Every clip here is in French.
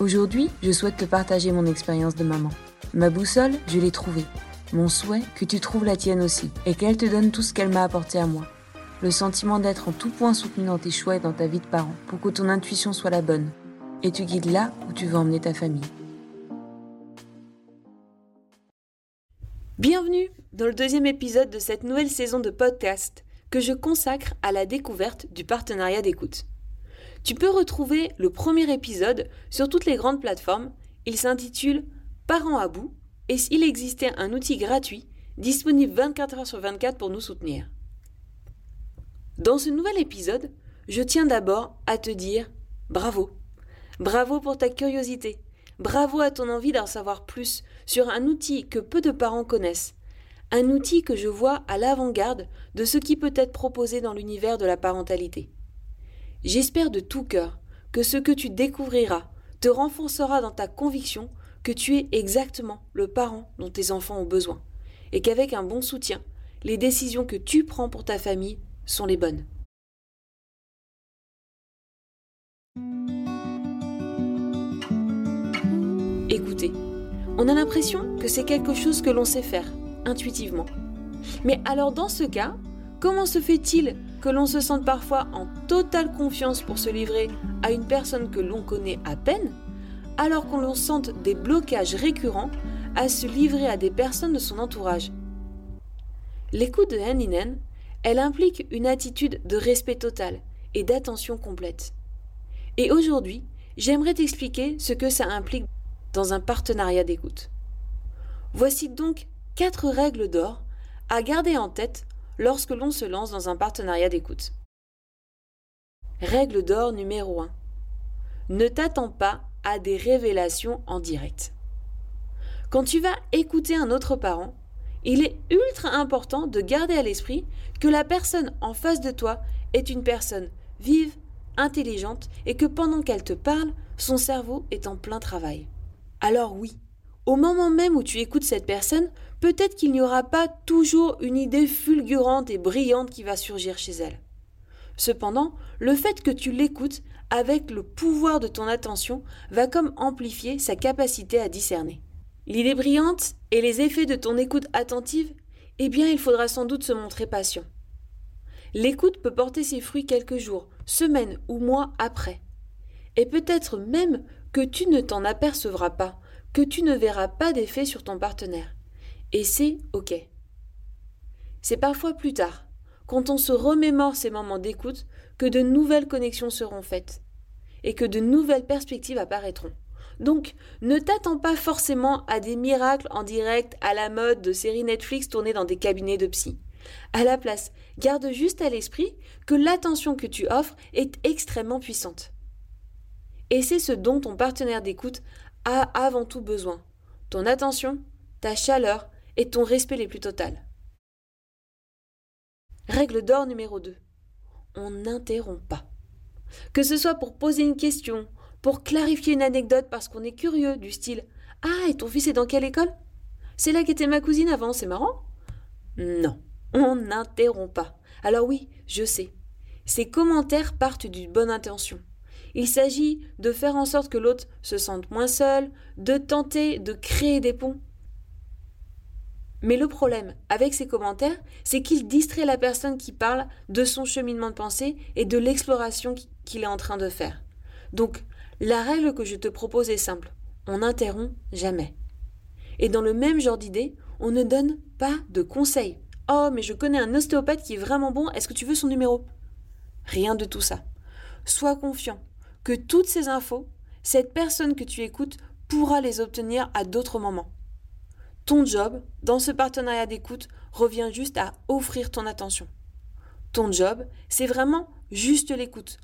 Aujourd'hui, je souhaite te partager mon expérience de maman. Ma boussole, je l'ai trouvée. Mon souhait, que tu trouves la tienne aussi, et qu'elle te donne tout ce qu'elle m'a apporté à moi. Le sentiment d'être en tout point soutenu dans tes choix et dans ta vie de parent, pour que ton intuition soit la bonne, et tu guides là où tu veux emmener ta famille. Bienvenue dans le deuxième épisode de cette nouvelle saison de podcast que je consacre à la découverte du partenariat d'écoute. Tu peux retrouver le premier épisode sur toutes les grandes plateformes. Il s'intitule Parents à bout et s'il existait un outil gratuit disponible 24 heures sur 24 pour nous soutenir. Dans ce nouvel épisode, je tiens d'abord à te dire bravo. Bravo pour ta curiosité. Bravo à ton envie d'en savoir plus sur un outil que peu de parents connaissent. Un outil que je vois à l'avant-garde de ce qui peut être proposé dans l'univers de la parentalité. J'espère de tout cœur que ce que tu découvriras te renforcera dans ta conviction que tu es exactement le parent dont tes enfants ont besoin, et qu'avec un bon soutien, les décisions que tu prends pour ta famille sont les bonnes. Écoutez, on a l'impression que c'est quelque chose que l'on sait faire, intuitivement. Mais alors dans ce cas, comment se fait-il que l'on se sente parfois en totale confiance pour se livrer à une personne que l'on connaît à peine, alors qu'on l'on sente des blocages récurrents à se livrer à des personnes de son entourage. L'écoute de Hanninen, elle implique une attitude de respect total et d'attention complète. Et aujourd'hui, j'aimerais t'expliquer ce que ça implique dans un partenariat d'écoute. Voici donc quatre règles d'or à garder en tête lorsque l'on se lance dans un partenariat d'écoute. Règle d'or numéro 1. Ne t'attends pas à des révélations en direct. Quand tu vas écouter un autre parent, il est ultra important de garder à l'esprit que la personne en face de toi est une personne vive, intelligente et que pendant qu'elle te parle, son cerveau est en plein travail. Alors oui, au moment même où tu écoutes cette personne, peut-être qu'il n'y aura pas toujours une idée fulgurante et brillante qui va surgir chez elle. Cependant, le fait que tu l'écoutes avec le pouvoir de ton attention va comme amplifier sa capacité à discerner. L'idée brillante et les effets de ton écoute attentive, eh bien il faudra sans doute se montrer patient. L'écoute peut porter ses fruits quelques jours, semaines ou mois après. Et peut-être même que tu ne t'en apercevras pas, que tu ne verras pas d'effet sur ton partenaire. Et c'est OK. C'est parfois plus tard, quand on se remémore ces moments d'écoute, que de nouvelles connexions seront faites et que de nouvelles perspectives apparaîtront. Donc, ne t'attends pas forcément à des miracles en direct à la mode de séries Netflix tournées dans des cabinets de psy. À la place, garde juste à l'esprit que l'attention que tu offres est extrêmement puissante. Et c'est ce dont ton partenaire d'écoute a avant tout besoin. Ton attention, ta chaleur et ton respect les plus total. Règle d'or numéro 2. On n'interrompt pas. Que ce soit pour poser une question, pour clarifier une anecdote parce qu'on est curieux, du style Ah, et ton fils est dans quelle école? C'est là qu'était ma cousine avant, c'est marrant? Non, on n'interrompt pas. Alors oui, je sais. Ces commentaires partent d'une bonne intention. Il s'agit de faire en sorte que l'autre se sente moins seul, de tenter de créer des ponts. Mais le problème avec ces commentaires, c'est qu'il distrait la personne qui parle de son cheminement de pensée et de l'exploration qu'il est en train de faire. Donc, la règle que je te propose est simple. On n'interrompt jamais. Et dans le même genre d'idée, on ne donne pas de conseils. Oh, mais je connais un ostéopathe qui est vraiment bon, est-ce que tu veux son numéro? Rien de tout ça. Sois confiant que toutes ces infos, cette personne que tu écoutes pourra les obtenir à d'autres moments. Ton job, dans ce partenariat d'écoute, revient juste à offrir ton attention. Ton job, c'est vraiment juste l'écoute.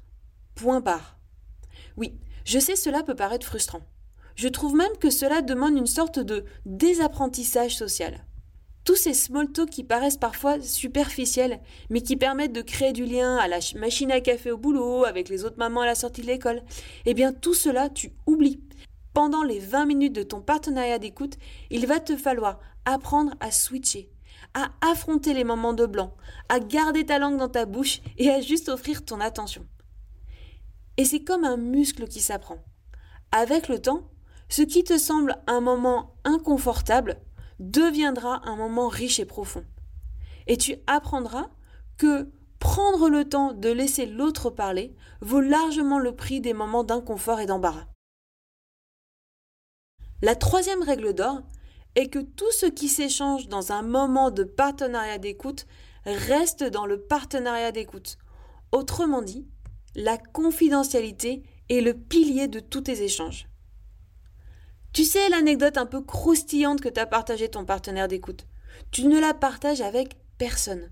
Point barre. Oui, je sais cela peut paraître frustrant. Je trouve même que cela demande une sorte de désapprentissage social. Tous ces small talk qui paraissent parfois superficiels, mais qui permettent de créer du lien à la machine à café au boulot, avec les autres mamans à la sortie de l'école, eh bien tout cela, tu oublies. Pendant les 20 minutes de ton partenariat d'écoute, il va te falloir apprendre à switcher, à affronter les moments de blanc, à garder ta langue dans ta bouche et à juste offrir ton attention. Et c'est comme un muscle qui s'apprend. Avec le temps, ce qui te semble un moment inconfortable deviendra un moment riche et profond. Et tu apprendras que prendre le temps de laisser l'autre parler vaut largement le prix des moments d'inconfort et d'embarras. La troisième règle d'or, et que tout ce qui s'échange dans un moment de partenariat d'écoute reste dans le partenariat d'écoute. Autrement dit, la confidentialité est le pilier de tous tes échanges. Tu sais l'anecdote un peu croustillante que t'a partagée ton partenaire d'écoute. Tu ne la partages avec personne,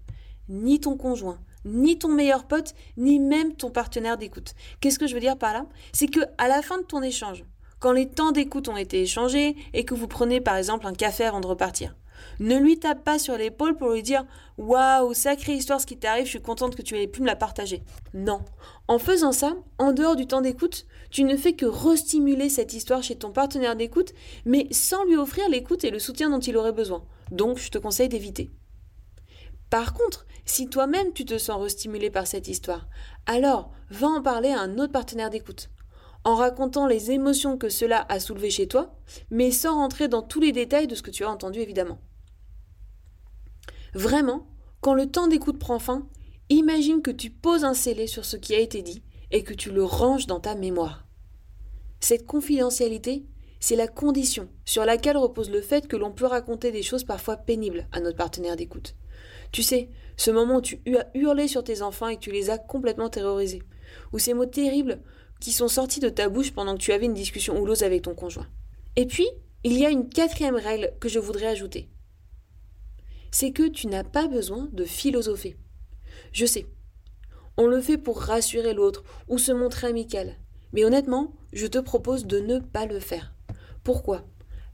ni ton conjoint, ni ton meilleur pote, ni même ton partenaire d'écoute. Qu'est-ce que je veux dire par là? C'est que à la fin de ton échange, quand les temps d'écoute ont été échangés et que vous prenez par exemple un café avant de repartir. Ne lui tape pas sur l'épaule pour lui dire Waouh, sacrée histoire ce qui t'arrive, je suis contente que tu aies pu me la partager. Non. En faisant ça, en dehors du temps d'écoute, tu ne fais que restimuler cette histoire chez ton partenaire d'écoute, mais sans lui offrir l'écoute et le soutien dont il aurait besoin. Donc, je te conseille d'éviter. Par contre, si toi-même tu te sens restimulé par cette histoire, alors va en parler à un autre partenaire d'écoute en racontant les émotions que cela a soulevées chez toi, mais sans rentrer dans tous les détails de ce que tu as entendu évidemment. Vraiment, quand le temps d'écoute prend fin, imagine que tu poses un scellé sur ce qui a été dit et que tu le ranges dans ta mémoire. Cette confidentialité, c'est la condition sur laquelle repose le fait que l'on peut raconter des choses parfois pénibles à notre partenaire d'écoute. Tu sais, ce moment où tu as hurlé sur tes enfants et que tu les as complètement terrorisés, ou ces mots terribles qui sont sortis de ta bouche pendant que tu avais une discussion houleuse avec ton conjoint. Et puis, il y a une quatrième règle que je voudrais ajouter. C'est que tu n'as pas besoin de philosopher. Je sais, on le fait pour rassurer l'autre ou se montrer amical. Mais honnêtement, je te propose de ne pas le faire. Pourquoi?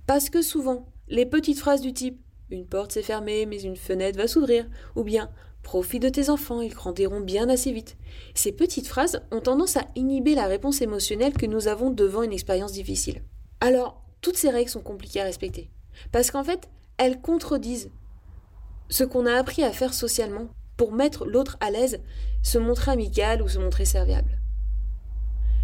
Parce que souvent, les petites phrases du type Une porte s'est fermée, mais une fenêtre va s'ouvrir, ou bien Profite de tes enfants, ils grandiront bien assez vite. Ces petites phrases ont tendance à inhiber la réponse émotionnelle que nous avons devant une expérience difficile. Alors, toutes ces règles sont compliquées à respecter. Parce qu'en fait, elles contredisent ce qu'on a appris à faire socialement pour mettre l'autre à l'aise, se montrer amical ou se montrer serviable.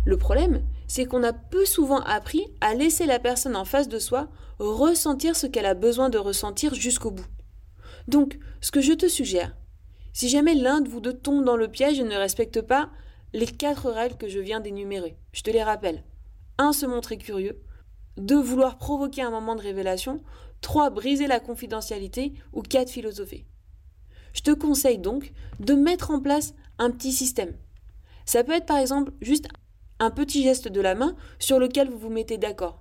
Le problème, c'est qu'on a peu souvent appris à laisser la personne en face de soi ressentir ce qu'elle a besoin de ressentir jusqu'au bout. Donc, ce que je te suggère, si jamais l'un de vous deux tombe dans le piège et ne respecte pas les quatre règles que je viens d'énumérer, je te les rappelle. 1. Se montrer curieux. 2. Vouloir provoquer un moment de révélation. 3. Briser la confidentialité. Ou 4. Philosopher. Je te conseille donc de mettre en place un petit système. Ça peut être par exemple juste un petit geste de la main sur lequel vous vous mettez d'accord,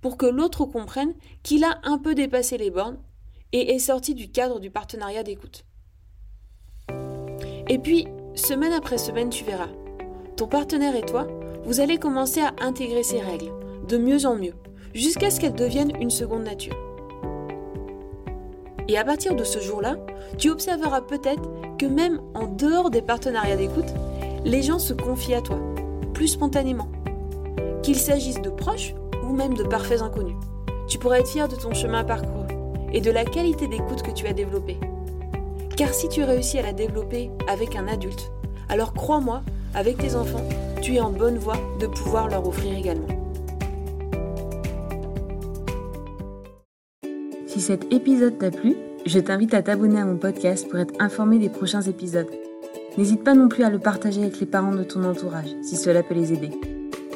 pour que l'autre comprenne qu'il a un peu dépassé les bornes et est sorti du cadre du partenariat d'écoute. Et puis, semaine après semaine, tu verras. Ton partenaire et toi, vous allez commencer à intégrer ces règles, de mieux en mieux, jusqu'à ce qu'elles deviennent une seconde nature. Et à partir de ce jour-là, tu observeras peut-être que même en dehors des partenariats d'écoute, les gens se confient à toi, plus spontanément. Qu'il s'agisse de proches ou même de parfaits inconnus. Tu pourras être fier de ton chemin parcouru et de la qualité d'écoute que tu as développée. Car si tu réussis à la développer avec un adulte, alors crois-moi, avec tes enfants, tu es en bonne voie de pouvoir leur offrir également. Si cet épisode t'a plu, je t'invite à t'abonner à mon podcast pour être informé des prochains épisodes. N'hésite pas non plus à le partager avec les parents de ton entourage, si cela peut les aider.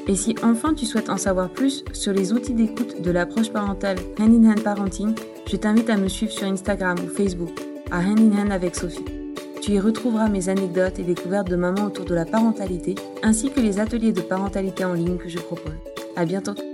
Et si enfin tu souhaites en savoir plus sur les outils d'écoute de l'approche parentale Hand in Hand Parenting, je t'invite à me suivre sur Instagram ou Facebook à Hand avec Sophie. Tu y retrouveras mes anecdotes et découvertes de maman autour de la parentalité, ainsi que les ateliers de parentalité en ligne que je propose. À bientôt!